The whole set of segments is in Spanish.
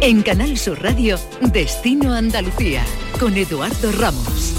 En Canal Sur Radio, Destino Andalucía, con Eduardo Ramos.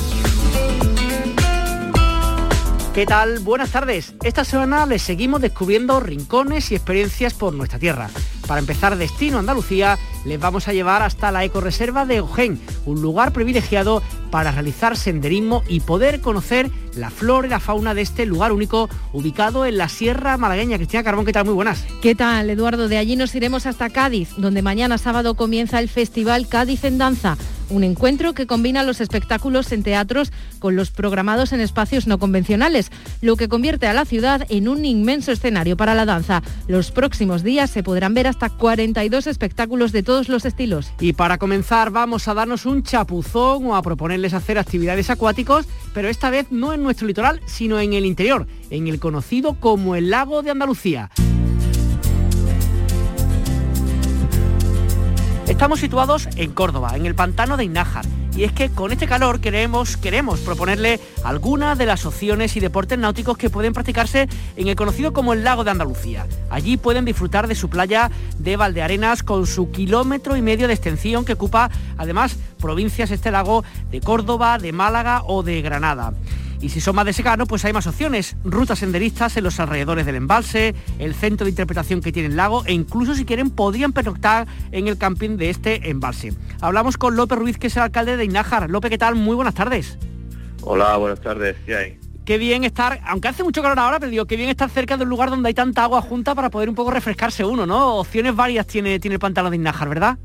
¿Qué tal? Buenas tardes. Esta semana les seguimos descubriendo rincones y experiencias por nuestra tierra. Para empezar Destino Andalucía, les vamos a llevar hasta la ecoreserva de Ojén, un lugar privilegiado para realizar senderismo y poder conocer la flora y la fauna de este lugar único ubicado en la Sierra Malagueña. Cristina Carbón, ¿qué tal? Muy buenas. ¿Qué tal, Eduardo? De allí nos iremos hasta Cádiz, donde mañana sábado comienza el Festival Cádiz en Danza un encuentro que combina los espectáculos en teatros con los programados en espacios no convencionales, lo que convierte a la ciudad en un inmenso escenario para la danza. Los próximos días se podrán ver hasta 42 espectáculos de todos los estilos. Y para comenzar vamos a darnos un chapuzón o a proponerles hacer actividades acuáticos, pero esta vez no en nuestro litoral, sino en el interior, en el conocido como el lago de Andalucía. Estamos situados en Córdoba, en el pantano de Inájar. Y es que con este calor queremos, queremos proponerle algunas de las opciones y deportes náuticos que pueden practicarse en el conocido como el lago de Andalucía. Allí pueden disfrutar de su playa de Valdearenas con su kilómetro y medio de extensión que ocupa además provincias este lago de Córdoba, de Málaga o de Granada. Y si son más de secano, pues hay más opciones. Rutas senderistas en los alrededores del embalse, el centro de interpretación que tiene el lago e incluso si quieren podrían pernoctar en el camping de este embalse. Hablamos con López Ruiz, que es el alcalde de Inájar. López, ¿qué tal? Muy buenas tardes. Hola, buenas tardes. ¿Qué hay? Qué bien estar, aunque hace mucho calor ahora, pero digo, qué bien estar cerca de un lugar donde hay tanta agua junta para poder un poco refrescarse uno, ¿no? Opciones varias tiene, tiene el pantano de Inájar, ¿verdad?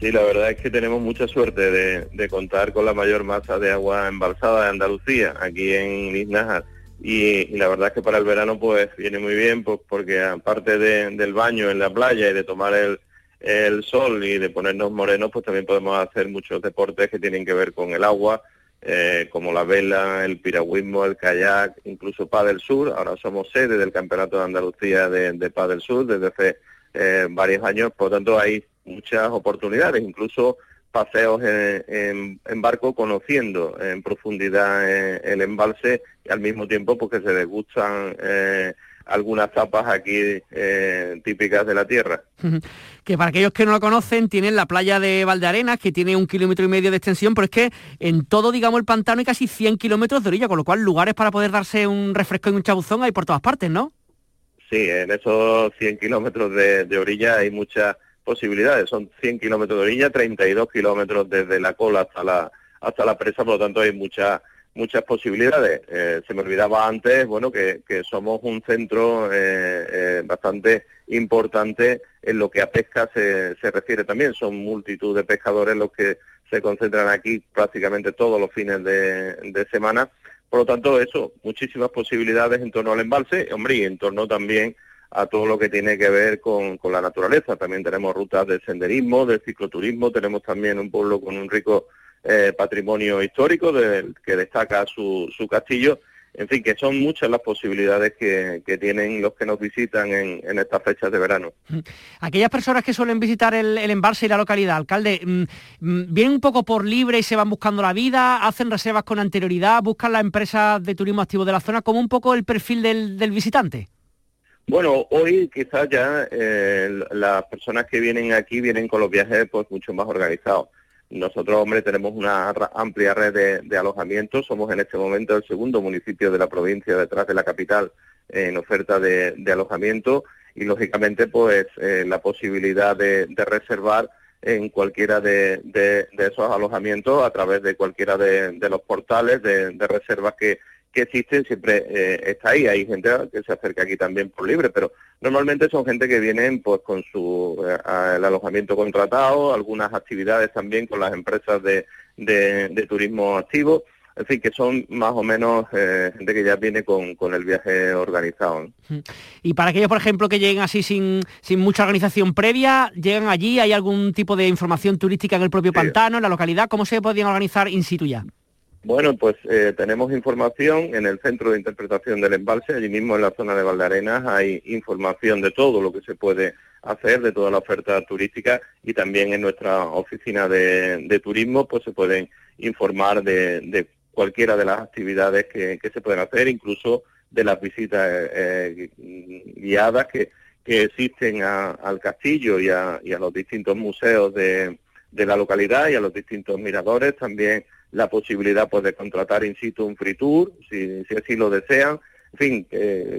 Sí, la verdad es que tenemos mucha suerte de, contar con la mayor masa de agua embalsada de Andalucía, aquí en Isnájar. Y, la verdad es que para el verano pues viene muy bien, pues porque aparte del baño en la playa y de tomar el, sol y de ponernos morenos, pues también podemos hacer muchos deportes que tienen que ver con el agua, eh, como la vela, el piragüismo, el kayak, incluso del Sur. Ahora somos sede del Campeonato de Andalucía de, de del Sur desde hace eh, varios años, por lo tanto hay muchas oportunidades, incluso paseos en, barco conociendo en profundidad eh, el embalse y al mismo tiempo porque se degustan eh, algunas tapas aquí eh, típicas de la tierra. Que para aquellos que no lo conocen, tienen la playa de Valdearenas, que tiene un kilómetro y medio de extensión, pero es que en todo, digamos, el pantano hay casi 100 kilómetros de orilla, con lo cual lugares para poder darse un refresco y un chabuzón hay por todas partes, ¿no? Sí, en esos 100 kilómetros de orilla hay muchas posibilidades. Son 100 kilómetros de orilla, 32 kilómetros desde la cola hasta la, hasta la presa, por lo tanto hay muchas muchas posibilidades. Eh, se me olvidaba antes, bueno, que, somos un centro eh, eh, bastante importante en lo que a pesca se, se refiere también. Son multitud de pescadores los que se concentran aquí prácticamente todos los fines de, de semana. Por lo tanto, eso, muchísimas posibilidades en torno al embalse, hombre, y en torno también a todo lo que tiene que ver con, la naturaleza. También tenemos rutas de senderismo, de cicloturismo, tenemos también un pueblo con un rico eh, patrimonio histórico del que destaca su, su castillo. En fin, que son muchas las posibilidades que, tienen los que nos visitan en, estas fechas de verano. Mm. Aquellas personas que suelen visitar el, embalse y la localidad, alcalde, mm, mm, ¿vienen un poco por libre y se van buscando la vida? ¿Hacen reservas con anterioridad? ¿Buscan las empresas de turismo activo de la zona? como un poco el perfil del, del visitante? Bueno, hoy quizás ya eh, las personas que vienen aquí vienen con los viajes pues mucho más organizados. Nosotros, hombre, tenemos una amplia red de, alojamientos. Somos en este momento el segundo municipio de la provincia detrás de la capital en oferta de, alojamiento y, lógicamente, pues eh, la posibilidad de, reservar en cualquiera de, esos alojamientos a través de cualquiera de, los portales de, reservas que, que existen siempre eh, está ahí. Hay gente que se acerca aquí también por libre, pero normalmente son gente que vienen pues con su eh, el alojamiento contratado, algunas actividades también con las empresas de, de, turismo activo. En fin, que son más o menos eh, gente que ya viene con, con el viaje organizado. Y para aquellos, por ejemplo, que lleguen así sin, sin mucha organización previa, llegan allí, ¿hay algún tipo de información turística en el propio pantano, en la localidad? ¿Cómo se podrían organizar in situ ya? Bueno, pues eh, tenemos información en el centro de interpretación del embalse, allí mismo en la zona de Valdearenas hay información de todo lo que se puede hacer, de toda la oferta turística y también en nuestra oficina de, turismo pues se pueden informar de, cualquiera de las actividades que, se pueden hacer, incluso de las visitas eh, guiadas que, que existen al castillo y a, y a, los distintos museos de, de, la localidad y a los distintos miradores. También la posibilidad pues, de contratar in situ un free tour, si, si así lo desean. En fin,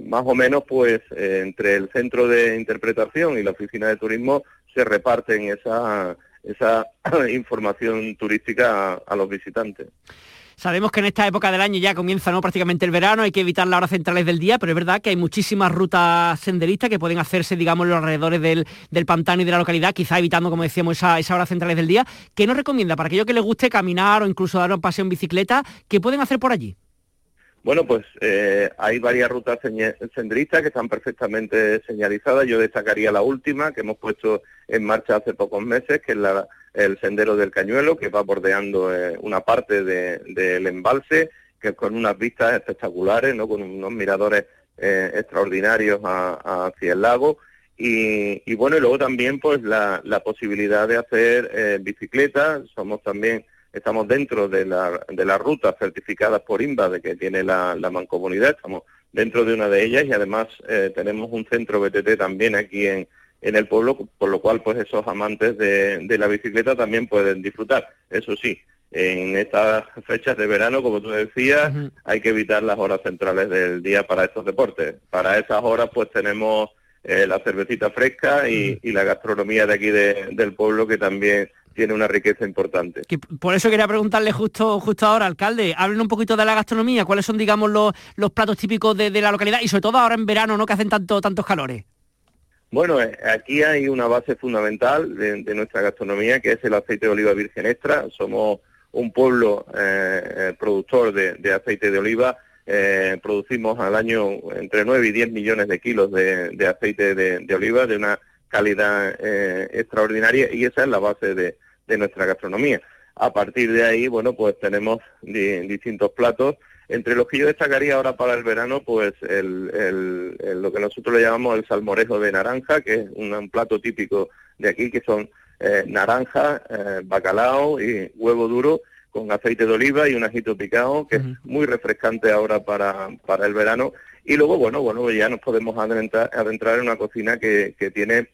más o menos pues entre el centro de interpretación y la oficina de turismo se reparten esa, esa información turística a los visitantes. Sabemos que en esta época del año ya comienza ¿no? prácticamente el verano, hay que evitar las horas centrales del día, pero es verdad que hay muchísimas rutas senderistas que pueden hacerse, digamos, en los alrededores del, pantano y de la localidad, quizá evitando, como decíamos, esa, esa hora centrales del día. ¿Qué nos recomienda para aquellos que les guste caminar o incluso dar un paseo en bicicleta? ¿Qué pueden hacer por allí? Bueno, pues eh, hay varias rutas senderistas que están perfectamente señalizadas. Yo destacaría la última que hemos puesto en marcha hace pocos meses, que es la, el Sendero del Cañuelo, que va bordeando eh, una parte del embalse, que con unas vistas espectaculares, ¿no? con unos miradores eh, extraordinarios hacia el lago. Y, bueno, y luego también pues la, posibilidad de hacer bicicleta. Somos también estamos dentro de la, de las rutas certificadas por INVA de que tiene la, mancomunidad, estamos dentro de una de ellas y además eh, tenemos un centro BTT también aquí en, en el pueblo, por lo cual pues esos amantes de, la bicicleta también pueden disfrutar. Eso sí, en estas fechas de verano, como tú decías, hay que evitar las horas centrales del día para estos deportes. Para esas horas pues tenemos eh, la cervecita fresca y, la gastronomía de aquí del pueblo que también tiene una riqueza importante. por eso quería preguntarle justo, justo ahora, alcalde, hablen un poquito de la gastronomía, cuáles son, digamos, los, los platos típicos de, la localidad y sobre todo ahora en verano, ¿no? Que hacen tanto, tantos calores. Bueno, eh, aquí hay una base fundamental de, nuestra gastronomía que es el aceite de oliva virgen extra. Somos un pueblo eh, eh, productor de, aceite de oliva. Producimos al año entre 9 y 10 millones de kilos de, aceite de, oliva de una calidad extraordinaria y esa es la base de, de nuestra gastronomía. A partir de ahí, bueno, pues tenemos distintos platos, entre los que yo destacaría ahora para el verano, pues el, lo que nosotros le llamamos el salmorejo de naranja, que es un, plato típico de aquí, que son eh, naranja, eh, bacalao y huevo duro con aceite de oliva y un ajito picado, que es muy refrescante ahora para, para el verano. Y luego, bueno, bueno, ya nos podemos adentrar, adentrar en una cocina que, que tiene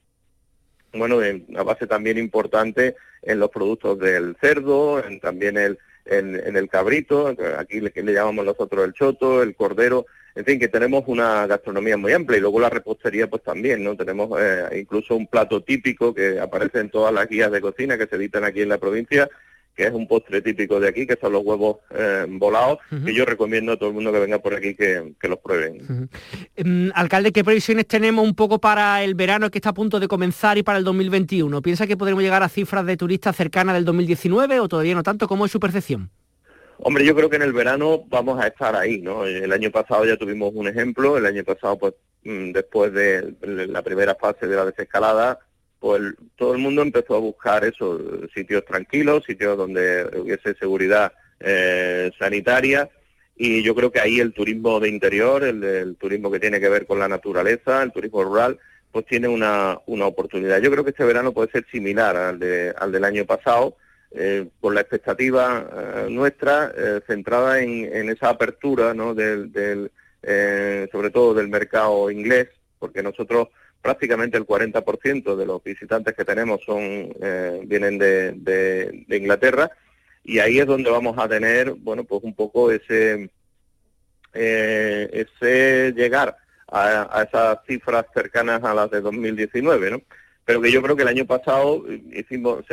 bueno, en una base también importante en los productos del cerdo, en, también el, en, el cabrito, aquí le, le llamamos nosotros el choto, el cordero, en fin, que tenemos una gastronomía muy amplia y luego la repostería pues también, ¿no? Tenemos eh, incluso un plato típico que aparece en todas las guías de cocina que se editan aquí en la provincia, que es un postre típico de aquí, que son los huevos eh, volados, que yo recomiendo a todo el mundo que venga por aquí que, los prueben. Em, alcalde, ¿qué previsiones tenemos un poco para el verano que está a punto de comenzar y para el 2021? ¿Piensa que podremos llegar a cifras de turistas cercanas del 2019 o todavía no tanto? ¿Cómo es su percepción? Hombre, yo creo que en el verano vamos a estar ahí, ¿no? El año pasado ya tuvimos un ejemplo, el año pasado, pues, mm, después de la primera fase de la desescalada, pues todo el mundo empezó a buscar eso, sitios tranquilos, sitios donde hubiese seguridad eh, sanitaria y yo creo que ahí el turismo de interior, el, turismo que tiene que ver con la naturaleza, el turismo rural, pues tiene una, una oportunidad. Yo creo que este verano puede ser similar al, de, al del año pasado, eh, con la expectativa eh, nuestra centrada en, en, esa apertura, ¿no? del, del sobre todo del mercado inglés, porque nosotros prácticamente el 40% de los visitantes que tenemos son eh, vienen de, de, Inglaterra y ahí es donde vamos a tener bueno pues un poco ese eh, ese llegar a, esas cifras cercanas a las de 2019 no pero que yo creo que el año pasado hicimos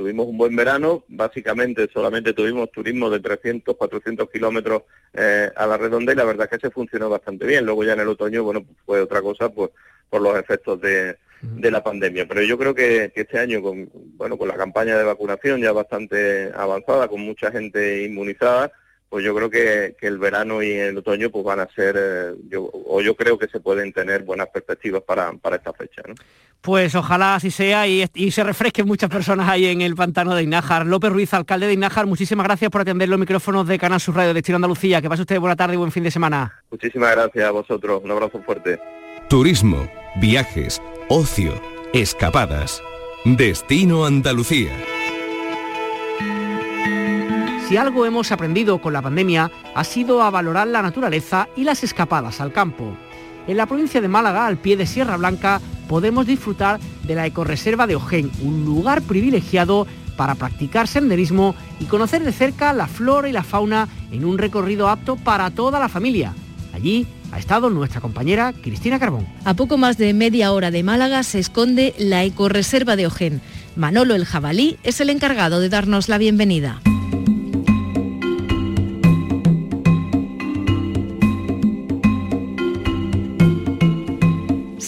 tuvimos un buen verano básicamente solamente tuvimos turismo de 300 400 kilómetros eh, a la redonda y la verdad es que se funcionó bastante bien luego ya en el otoño bueno pues fue otra cosa pues por los efectos de, la pandemia. Pero yo creo que, este año, con, bueno, con la campaña de vacunación ya bastante avanzada, con mucha gente inmunizada, pues yo creo que, el verano y el otoño pues van a ser, eh, yo, o yo creo que se pueden tener buenas perspectivas para, para esta fecha. ¿no? Pues ojalá así sea y, se refresquen muchas personas ahí en el pantano de Inájar. López Ruiz, alcalde de Inájar, muchísimas gracias por atender los micrófonos de Canal Sur Radio de Estilo Andalucía. Que pase usted buena tarde y buen fin de semana. Muchísimas gracias a vosotros. Un abrazo fuerte. Turismo viajes, ocio, escapadas. Destino Andalucía. Si algo hemos aprendido con la pandemia ha sido a valorar la naturaleza y las escapadas al campo. En la provincia de Málaga, al pie de Sierra Blanca, podemos disfrutar de la ecoreserva de Ojén, un lugar privilegiado para practicar senderismo y conocer de cerca la flora y la fauna en un recorrido apto para toda la familia. Allí ha estado nuestra compañera Cristina Carbón. A poco más de media hora de Málaga se esconde la ecoreserva de Ojén. Manolo el Jabalí es el encargado de darnos la bienvenida.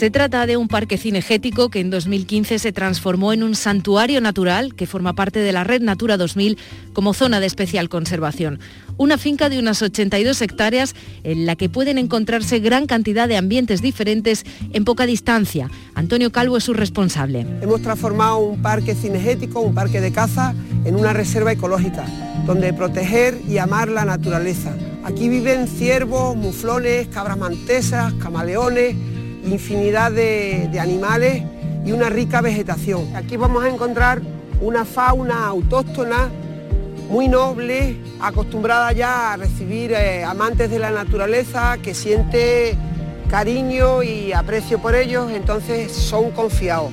Se trata de un parque cinegético que en 2015 se transformó en un santuario natural que forma parte de la Red Natura 2000 como zona de especial conservación. Una finca de unas 82 hectáreas en la que pueden encontrarse gran cantidad de ambientes diferentes en poca distancia. Antonio Calvo es su responsable. Hemos transformado un parque cinegético, un parque de caza, en una reserva ecológica, donde proteger y amar la naturaleza. Aquí viven ciervos, muflones, cabras mantesas, camaleones infinidad de, animales y una rica vegetación. Aquí vamos a encontrar una fauna autóctona muy noble, acostumbrada ya a recibir eh, amantes de la naturaleza, que siente cariño y aprecio por ellos, entonces son confiados.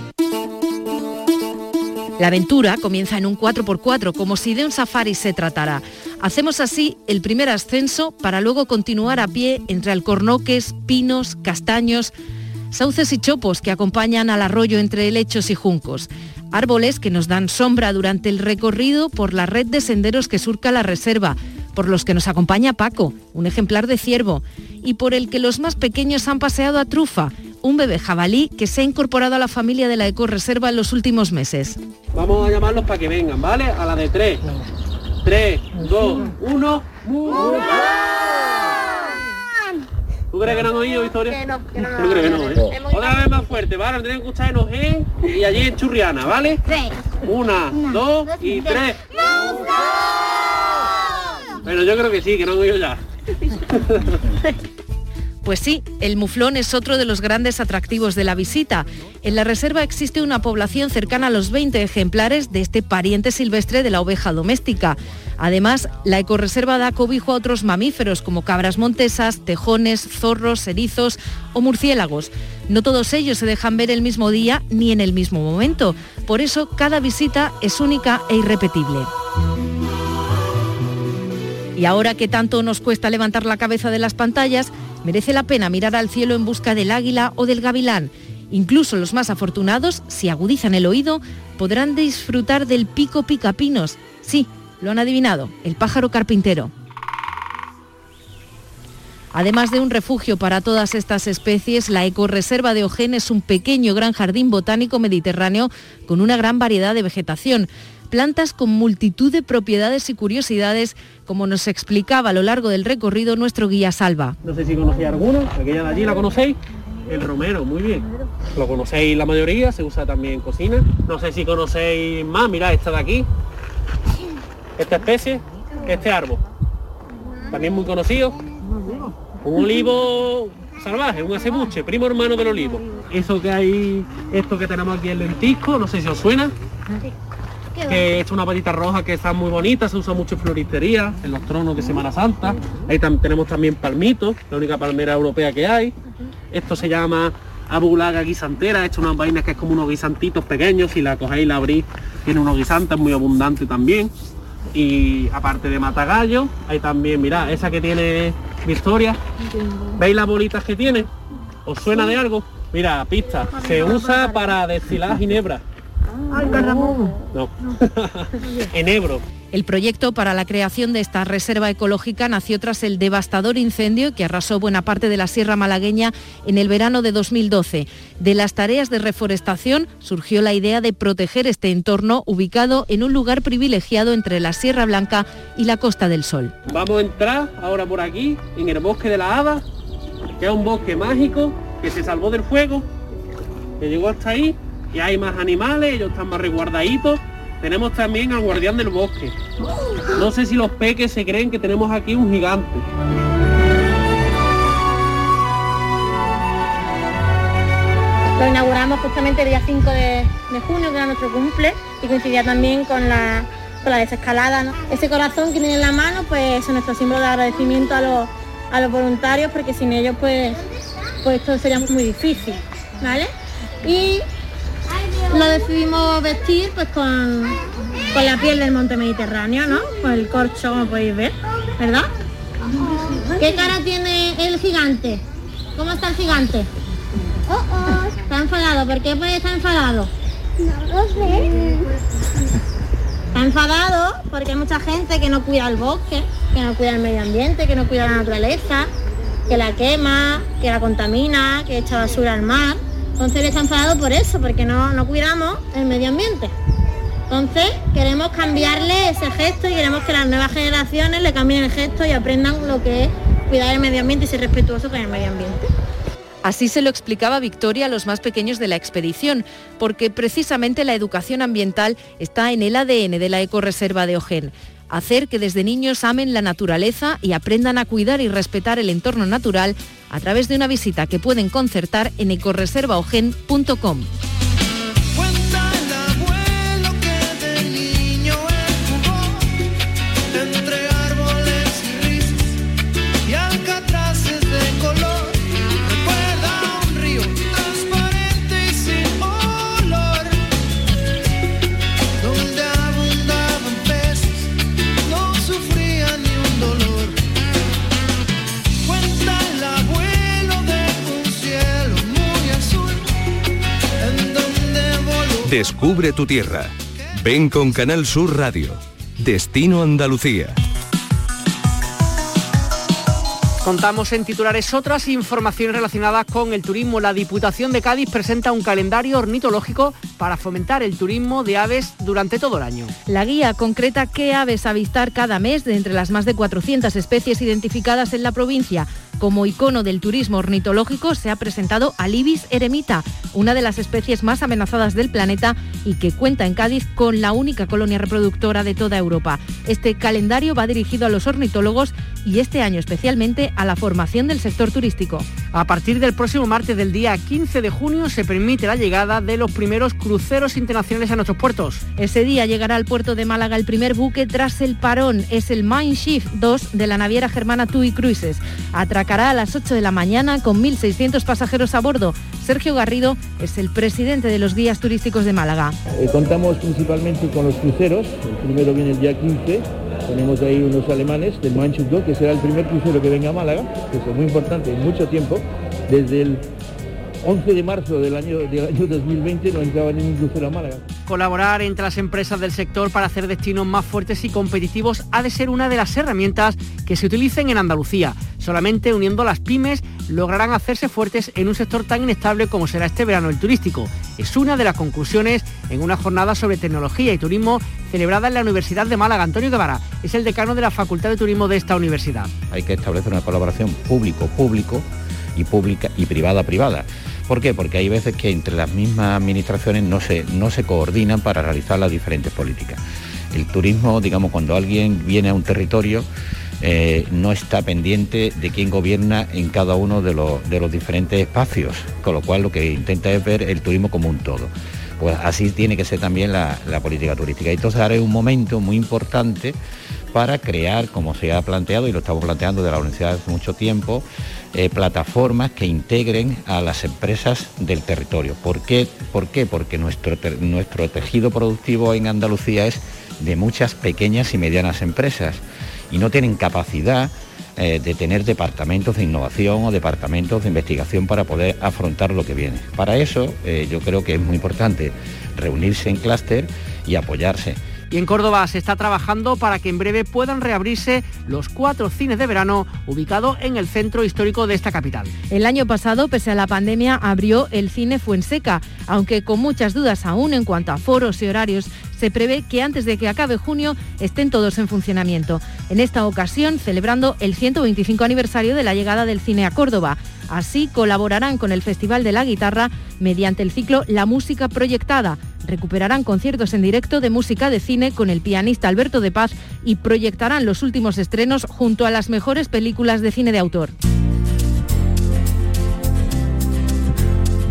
La aventura comienza en un 4x4, como si de un safari se tratara. Hacemos así el primer ascenso para luego continuar a pie entre alcornoques, pinos, castaños, sauces y chopos que acompañan al arroyo entre helechos y juncos, árboles que nos dan sombra durante el recorrido por la red de senderos que surca la reserva, por los que nos acompaña Paco, un ejemplar de ciervo, y por el que los más pequeños han paseado a Trufa, un bebé jabalí que se ha incorporado a la familia de la ecoreserva en los últimos meses. Vamos a llamarlos para que vengan, ¿vale? A la de tres. Tres, dos, uno. ¿Tú crees que no han oído, Victoria? Que no, que no. ¿Tú crees que no, eh? Otra vez más fuerte, ¿vale? Lo tienen que escuchar en Ojén y allí en Churriana, ¿vale? Tres. Una, dos, y tres. Bueno, yo creo que sí, que no han oído ya. Pues sí, el muflón es otro de los grandes atractivos de la visita. En la reserva existe una población cercana a los 20 ejemplares de este pariente silvestre de la oveja doméstica. Además, la ecoreserva da cobijo a otros mamíferos como cabras montesas, tejones, zorros, erizos o murciélagos. No todos ellos se dejan ver el mismo día ni en el mismo momento. Por eso, cada visita es única e irrepetible. Y ahora que tanto nos cuesta levantar la cabeza de las pantallas, merece la pena mirar al cielo en busca del águila o del gavilán. Incluso los más afortunados, si agudizan el oído, podrán disfrutar del pico picapinos. Sí, lo han adivinado, el pájaro carpintero. Además de un refugio para todas estas especies, la ecoreserva de Ojén es un pequeño gran jardín botánico mediterráneo con una gran variedad de vegetación plantas con multitud de propiedades y curiosidades, como nos explicaba a lo largo del recorrido nuestro guía Salva. No sé si conocéis alguno, aquella de allí la conocéis. El romero, muy bien. Lo conocéis la mayoría, se usa también en cocina. No sé si conocéis más, mirad esta de aquí. Esta especie, este árbol. También muy conocido. Un olivo salvaje, un acebuche, primo hermano del olivo. Eso que hay, esto que tenemos aquí el lentisco, no sé si os suena que es una patita roja que está muy bonita, se usa mucho en floristería, en los tronos de Semana Santa. Ahí tenemos también palmitos, la única palmera europea que hay. Esto se llama abulaga guisantera, hecho unas vainas que es como unos guisantitos pequeños, si la cogéis y la abrís, tiene unos guisantes muy abundantes también. Y aparte de matagallo, hay también, mirad, esa que tiene Victoria. ¿Veis las bolitas que tiene? ¿Os suena de algo? Mira, pista, se usa para destilar ginebra. No. en Ebro. El proyecto para la creación de esta reserva ecológica nació tras el devastador incendio que arrasó buena parte de la Sierra Malagueña en el verano de 2012. De las tareas de reforestación surgió la idea de proteger este entorno ubicado en un lugar privilegiado entre la Sierra Blanca y la Costa del Sol. Vamos a entrar ahora por aquí, en el bosque de la Hada, que es un bosque mágico que se salvó del fuego, que llegó hasta ahí y hay más animales, ellos están más resguardaditos. Tenemos también al guardián del bosque. No sé si los peques se creen que tenemos aquí un gigante. Lo inauguramos justamente el día 5 de, junio, que era nuestro cumple, y coincidía también con la con la desescalada. Ese corazón que tienen en la mano, pues es nuestro símbolo de agradecimiento a los, a los voluntarios, porque sin ellos pues, pues esto sería muy difícil, ¿vale? Y lo decidimos vestir pues con, con la piel del monte Mediterráneo, ¿no? Con el corcho, como podéis ver, ¿verdad? ¿Qué cara tiene el gigante? ¿Cómo está el gigante? Está enfadado. ¿Por qué puede estar enfadado? No lo sé. Está enfadado porque hay mucha gente que no cuida el bosque, que no cuida el medio ambiente, que no cuida la naturaleza, que la quema, que la contamina, que echa basura al mar. Entonces él está enfadado por eso, porque no, no cuidamos el medio ambiente. Entonces queremos cambiarle ese gesto y queremos que las nuevas generaciones le cambien el gesto y aprendan lo que es cuidar el medio ambiente y ser respetuoso con el medio ambiente. Así se lo explicaba Victoria a los más pequeños de la expedición, porque precisamente la educación ambiental está en el ADN de la ecoreserva de Ojén. Hacer que desde niños amen la naturaleza y aprendan a cuidar y respetar el entorno natural a través de una visita que pueden concertar en ecoreservaogen.com. Descubre tu tierra. Ven con Canal Sur Radio. Destino Andalucía. Contamos en titulares otras informaciones relacionadas con el turismo. La Diputación de Cádiz presenta un calendario ornitológico para fomentar el turismo de aves durante todo el año. La guía concreta qué aves avistar cada mes de entre las más de 400 especies identificadas en la provincia. Como icono del turismo ornitológico se ha presentado al ibis eremita, una de las especies más amenazadas del planeta y que cuenta en Cádiz con la única colonia reproductora de toda Europa. Este calendario va dirigido a los ornitólogos y este año especialmente a la formación del sector turístico. A partir del próximo martes del día 15 de junio se permite la llegada de los primeros cruceros internacionales a nuestros puertos. Ese día llegará al puerto de Málaga el primer buque tras el parón. Es el Mindshift 2 de la naviera germana TUI Cruises. Atracará a las 8 de la mañana con 1.600 pasajeros a bordo. Sergio Garrido es el presidente de los guías turísticos de Málaga. Eh, contamos principalmente con los cruceros. El primero viene el día 15. Tenemos ahí unos alemanes del Manchuk 2, que será el primer crucero que venga a Málaga, que es muy importante en mucho tiempo. Desde el 11 de marzo del año, del año 2020 no entraba ningún crucero a Málaga. Colaborar entre las empresas del sector para hacer destinos más fuertes y competitivos ha de ser una de las herramientas que se utilicen en Andalucía. Solamente uniendo las pymes lograrán hacerse fuertes en un sector tan inestable como será este verano el turístico. Es una de las conclusiones en una jornada sobre tecnología y turismo celebrada en la Universidad de Málaga. Antonio Guevara es el decano de la Facultad de Turismo de esta universidad. Hay que establecer una colaboración público-público y pública y privada-privada. ¿Por qué? Porque hay veces que entre las mismas administraciones no se, no se coordinan para realizar las diferentes políticas. El turismo, digamos, cuando alguien viene a un territorio, eh, no está pendiente de quién gobierna en cada uno de los, de los diferentes espacios, con lo cual lo que intenta es ver el turismo como un todo. Pues así tiene que ser también la, la política turística. Entonces ahora es un momento muy importante para crear, como se ha planteado y lo estamos planteando de la universidad hace mucho tiempo, eh, plataformas que integren a las empresas del territorio. ¿Por qué? ¿Por qué? Porque nuestro, nuestro tejido productivo en Andalucía es de muchas pequeñas y medianas empresas y no tienen capacidad eh, de tener departamentos de innovación o departamentos de investigación para poder afrontar lo que viene. Para eso eh, yo creo que es muy importante reunirse en clúster y apoyarse. Y en Córdoba se está trabajando para que en breve puedan reabrirse los cuatro cines de verano ubicados en el centro histórico de esta capital. El año pasado, pese a la pandemia, abrió el cine Fuenseca, aunque con muchas dudas aún en cuanto a foros y horarios, se prevé que antes de que acabe junio estén todos en funcionamiento. En esta ocasión, celebrando el 125 aniversario de la llegada del cine a Córdoba. Así colaborarán con el Festival de la Guitarra mediante el ciclo La Música Proyectada. Recuperarán conciertos en directo de música de cine con el pianista Alberto de Paz y proyectarán los últimos estrenos junto a las mejores películas de cine de autor.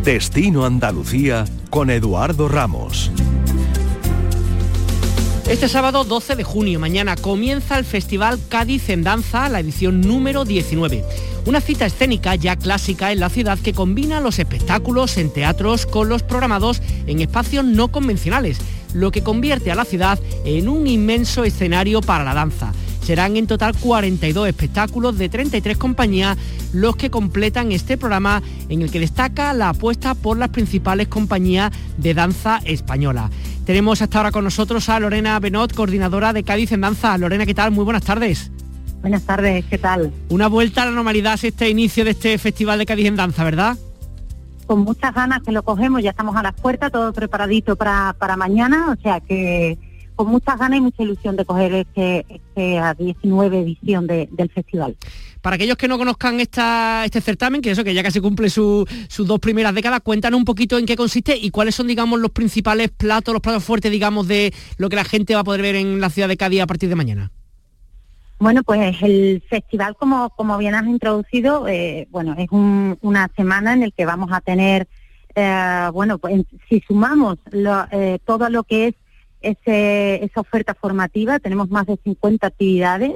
Destino Andalucía con Eduardo Ramos. Este sábado 12 de junio, mañana, comienza el Festival Cádiz en Danza, la edición número 19. Una cita escénica ya clásica en la ciudad que combina los espectáculos en teatros con los programados en espacios no convencionales, lo que convierte a la ciudad en un inmenso escenario para la danza. Serán en total 42 espectáculos de 33 compañías los que completan este programa en el que destaca la apuesta por las principales compañías de danza española. Tenemos hasta ahora con nosotros a Lorena Benot, coordinadora de Cádiz en Danza. Lorena, ¿qué tal? Muy buenas tardes. Buenas tardes, ¿qué tal? Una vuelta a la normalidad este inicio de este Festival de Cádiz en Danza, ¿verdad? Con muchas ganas que lo cogemos, ya estamos a las puertas, todo preparadito para, para mañana, o sea que con muchas ganas y mucha ilusión de coger este, este a 19 edición de- del festival. Para aquellos que no conozcan esta, este certamen, que eso que ya casi cumple su- sus dos primeras décadas, cuéntanos un poquito en qué consiste y cuáles son, digamos, los principales platos, los platos fuertes, digamos, de lo que la gente va a poder ver en la ciudad de Cádiz a partir de mañana. Bueno, pues el festival, como, como bien has introducido, eh, bueno, es un- una semana en el que vamos a tener, eh, bueno, pues si sumamos lo- eh, todo lo que es ese- esa oferta formativa, tenemos más de 50 actividades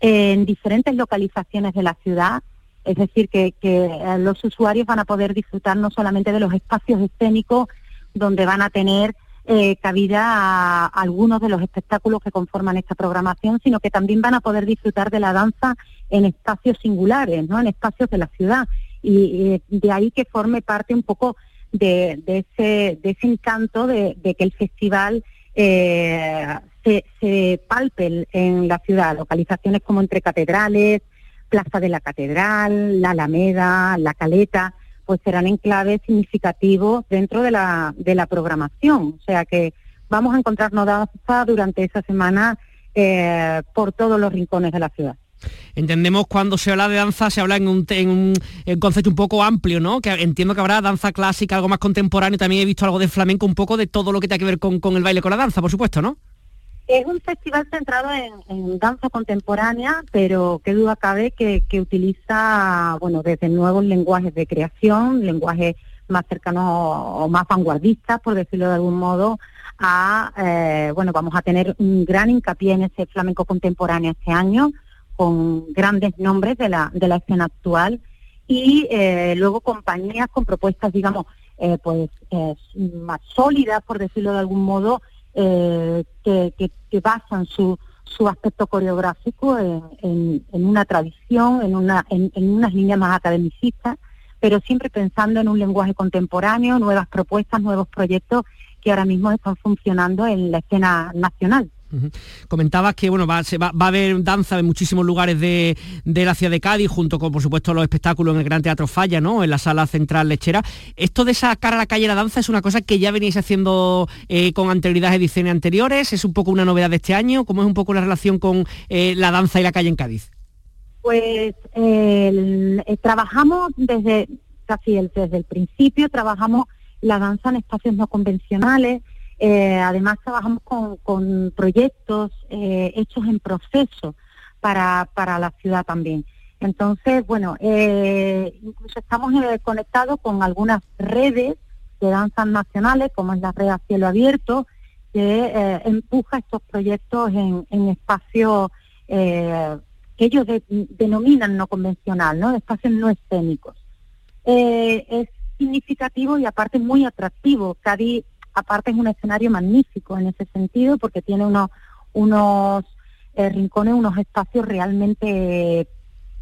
en diferentes localizaciones de la ciudad, es decir, que, eh, los usuarios van a poder disfrutar no solamente de los espacios escénicos donde van a tener eh, cabida a algunos de los espectáculos que conforman esta programación, sino que también van a poder disfrutar de la danza en espacios singulares, ¿no? en espacios de la ciudad. Y eh, de ahí que forme parte un poco de, ese, de ese encanto de que el festival eh, se, se palpe en la ciudad, localizaciones como entre catedrales, Plaza de la Catedral, la Alameda, la Caleta, pues serán enclaves significativos dentro de la, de la programación. O sea que vamos a encontrarnos durante esa semana eh, por todos los rincones de la ciudad. Entendemos cuando se habla de danza, se habla en un, concepto un poco amplio, ¿no? Que entiendo que habrá danza clásica, algo más contemporáneo, también he visto algo de flamenco, un poco de todo lo que tenga que ver con, el baile, con la danza, por supuesto, ¿no? Es un festival centrado en, danza contemporánea, pero qué duda cabe que, que utiliza, bueno, desde nuevos lenguajes de creación, lenguajes más cercanos o más vanguardistas, por decirlo de algún modo, a, eh, bueno, vamos a tener un gran hincapié en ese flamenco contemporáneo este año, con grandes nombres de la, de la escena actual, y eh, luego compañías con propuestas, digamos, eh, pues eh, más sólidas, por decirlo de algún modo, eh, que, que- basan su, su aspecto coreográfico en, en- en una tradición, en, una, en, en unas líneas más academicistas, pero siempre pensando en un lenguaje contemporáneo, nuevas propuestas, nuevos proyectos que ahora mismo están funcionando en la escena nacional. Comentabas que bueno va, va, a haber danza en muchísimos lugares de, de la ciudad de Cádiz, junto con por supuesto los espectáculos en el Gran Teatro Falla, ¿no? En la sala central lechera. Esto de sacar a la calle la danza es una cosa que ya veníais haciendo eh, con anterioridad ediciones anteriores, es un poco una novedad de este año. ¿Cómo es un poco la relación con eh, la danza y la calle en Cádiz? Pues eh, trabajamos desde casi desde el principio, trabajamos la danza en espacios no convencionales, eh, además trabajamos con, proyectos eh, hechos en proceso para, para la ciudad también. Entonces, bueno, eh, incluso estamos conectados con algunas redes de danzas nacionales, como es la red a cielo abierto, que empuja estos proyectos en, espacios que ellos de- denominan no convencional, ¿no? espacios no escénicos. Es significativo y aparte muy atractivo. Cádiz, aparte es un escenario magnífico en ese sentido porque tiene unos, unos eh, rincones, unos espacios realmente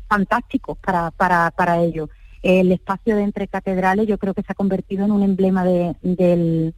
fantásticos para, para, para ello. El espacio de entre catedrales yo creo que se ha convertido en un emblema de- del,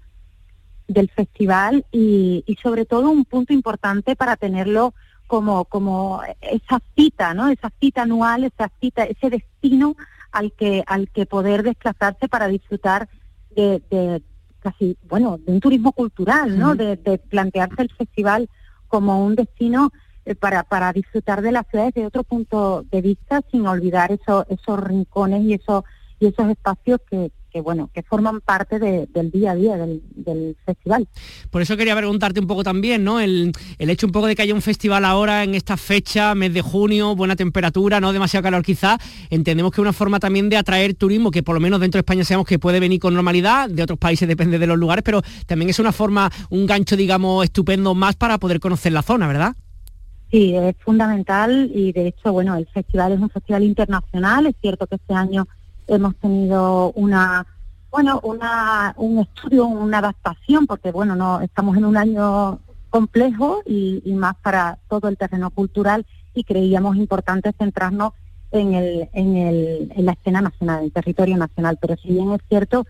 del festival y, y sobre todo un punto importante para tenerlo como, como esa cita, ¿no? Esa cita anual, esa cita, ese destino al que, al que poder desplazarse para disfrutar de, de casi, bueno, de un turismo cultural, ¿no? De, de plantearse el festival como un destino eh, para, para disfrutar de la ciudad desde otro punto de vista sin olvidar esos, esos rincones y esos, y esos espacios que, que bueno, que forman parte de- del día a día del, del festival. Por eso quería preguntarte un poco también, ¿no? El, el hecho un poco de que haya un festival ahora en esta fecha, mes de junio, buena temperatura, no demasiado calor quizá, entendemos que es una forma también de atraer turismo, que por lo menos dentro de España sabemos que puede venir con normalidad, de otros países depende de los lugares, pero también es una forma, un gancho, digamos, estupendo más para poder conocer la zona, ¿verdad? Sí, es fundamental y de hecho, bueno, el festival es un festival internacional. Es cierto que este año hemos tenido una, bueno, una, un estudio, una adaptación, porque bueno, no estamos en un año complejo y, más para todo el terreno cultural y creíamos importante centrarnos en el, en el, en la escena nacional, en el territorio nacional. Pero si bien es cierto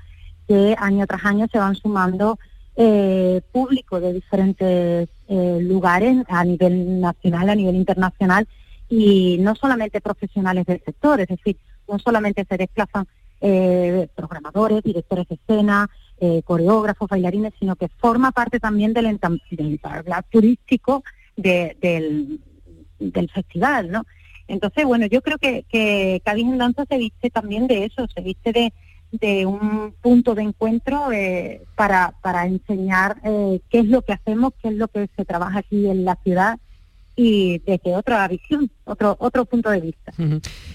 que año tras año se van sumando eh, público de diferentes eh, lugares a nivel nacional, a nivel internacional, y no solamente profesionales del sector, es decir, no solamente se desplazan eh, programadores, directores de escena, eh, coreógrafos, bailarines, sino que forma parte también del, entam- del entablar turístico de- del, festival, ¿no? Entonces, bueno, yo creo que, que Cádiz en Danza se viste también de eso, se viste de, de un punto de encuentro eh, para, para enseñar qué es lo que hacemos, qué es lo que se trabaja aquí en la ciudad y desde otra visión, otro, otro punto de vista.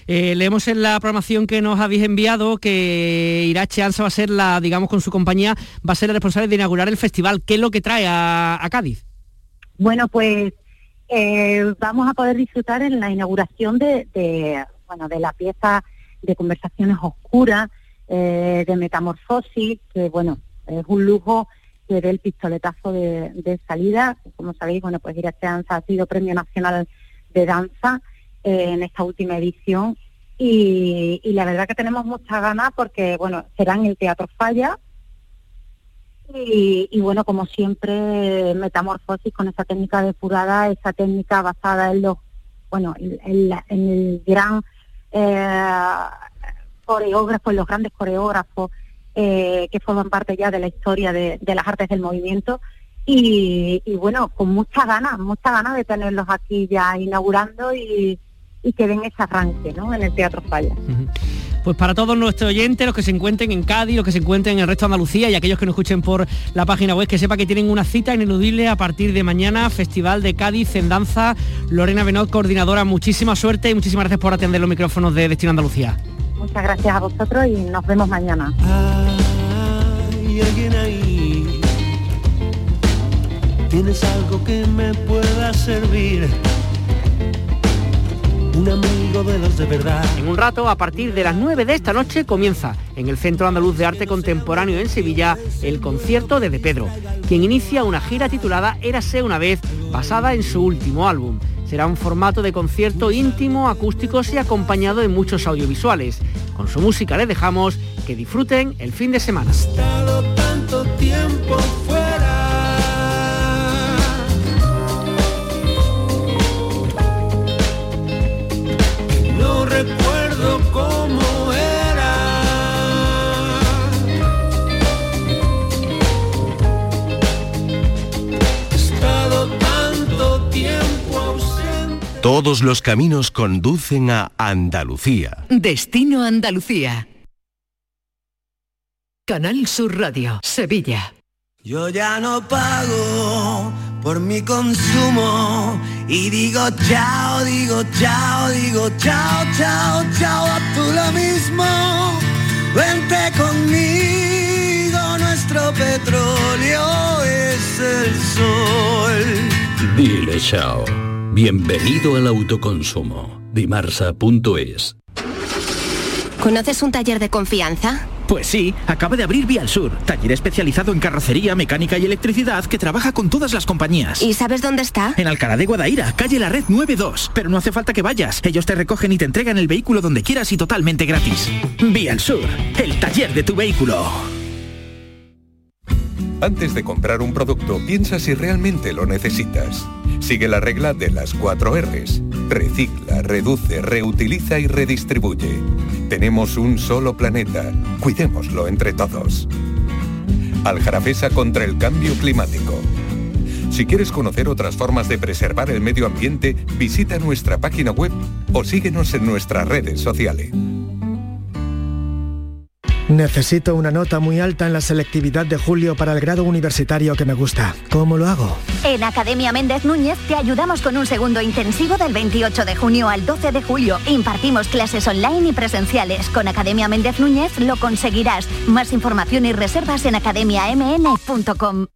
Eh, leemos en la programación que nos habéis enviado que Irache Ansa va a ser la, digamos, con su compañía, va a ser la responsable de inaugurar el festival. ¿Qué es lo que trae a, a Cádiz? Bueno, pues eh, vamos a poder disfrutar en la inauguración de, de, bueno, de la pieza de conversaciones oscuras, eh, de metamorfosis, que bueno, es un lujo que dé el pistoletazo de, salida. Como sabéis, bueno, pues Irache Danza ha sido Premio Nacional de Danza eh, en esta última edición y, la verdad que tenemos muchas ganas porque, bueno, será en el Teatro Falla, y, bueno, como siempre, metamorfosis con esa técnica depurada, esa técnica basada en los, bueno, en, en el gran eh, coreógrafo, en los grandes coreógrafos eh, que forman parte ya de la historia de, las artes del movimiento. Y, bueno, con muchas ganas, muchas ganas de tenerlos aquí ya inaugurando y, que den ese arranque en el Teatro Falla. Pues para todos nuestros oyentes, los que se encuentren en Cádiz, los que se encuentren en el resto de Andalucía y aquellos que nos escuchen por la página web, que sepa que tienen una cita ineludible a partir de mañana, Festival de Cádiz en Danza. Lorena Benot, coordinadora, muchísima suerte y muchísimas gracias por atender los micrófonos de Destino Andalucía. Muchas gracias a vosotros y nos vemos mañana. Hay alguien ahí. Tienes algo que me pueda servir. Un amigo de los de verdad. En un rato, a partir de las 9 de esta noche, comienza en el Centro Andaluz de Arte Contemporáneo en Sevilla el concierto de De Pedro, quien inicia una gira titulada Érase una vez, basada en su último álbum. Será un formato de concierto íntimo, acústicos y acompañado de muchos audiovisuales. Con su música les dejamos que disfruten el fin de semana. Todos los caminos conducen a Andalucía. Destino Andalucía. Canal Sur Radio, Sevilla. Yo ya no pago por mi consumo y digo chao, digo chao, digo chao, chao, chao, a tú lo mismo. Vente conmigo, nuestro petróleo es el sol. Dile chao. Bienvenido al autoconsumo. Dimarsa.es. ¿Conoces un taller de confianza? Pues sí, acaba de abrir Vía al Sur, taller especializado en carrocería, mecánica y electricidad que trabaja con todas las compañías. ¿Y sabes dónde está? En Alcalá de Guadaira, calle La Red 92. Pero no hace falta que vayas. Ellos te recogen y te entregan el vehículo donde quieras y totalmente gratis. Vía al Sur, el taller de tu vehículo. Antes de comprar un producto, piensa si realmente lo necesitas. Sigue la regla de las 4 Rs. Recicla, reduce, reutiliza y redistribuye. Tenemos un solo planeta. Cuidémoslo entre todos. Aljarafesa contra el cambio climático. Si quieres conocer otras formas de preservar el medio ambiente, visita nuestra página web o síguenos en nuestras redes sociales. Necesito una nota muy alta en la selectividad de julio para el grado universitario que me gusta. ¿Cómo lo hago? En Academia Méndez Núñez te ayudamos con un segundo intensivo del 28 de junio al 12 de julio. Impartimos clases online y presenciales. Con Academia Méndez Núñez lo conseguirás. Más información y reservas en academiamn.com.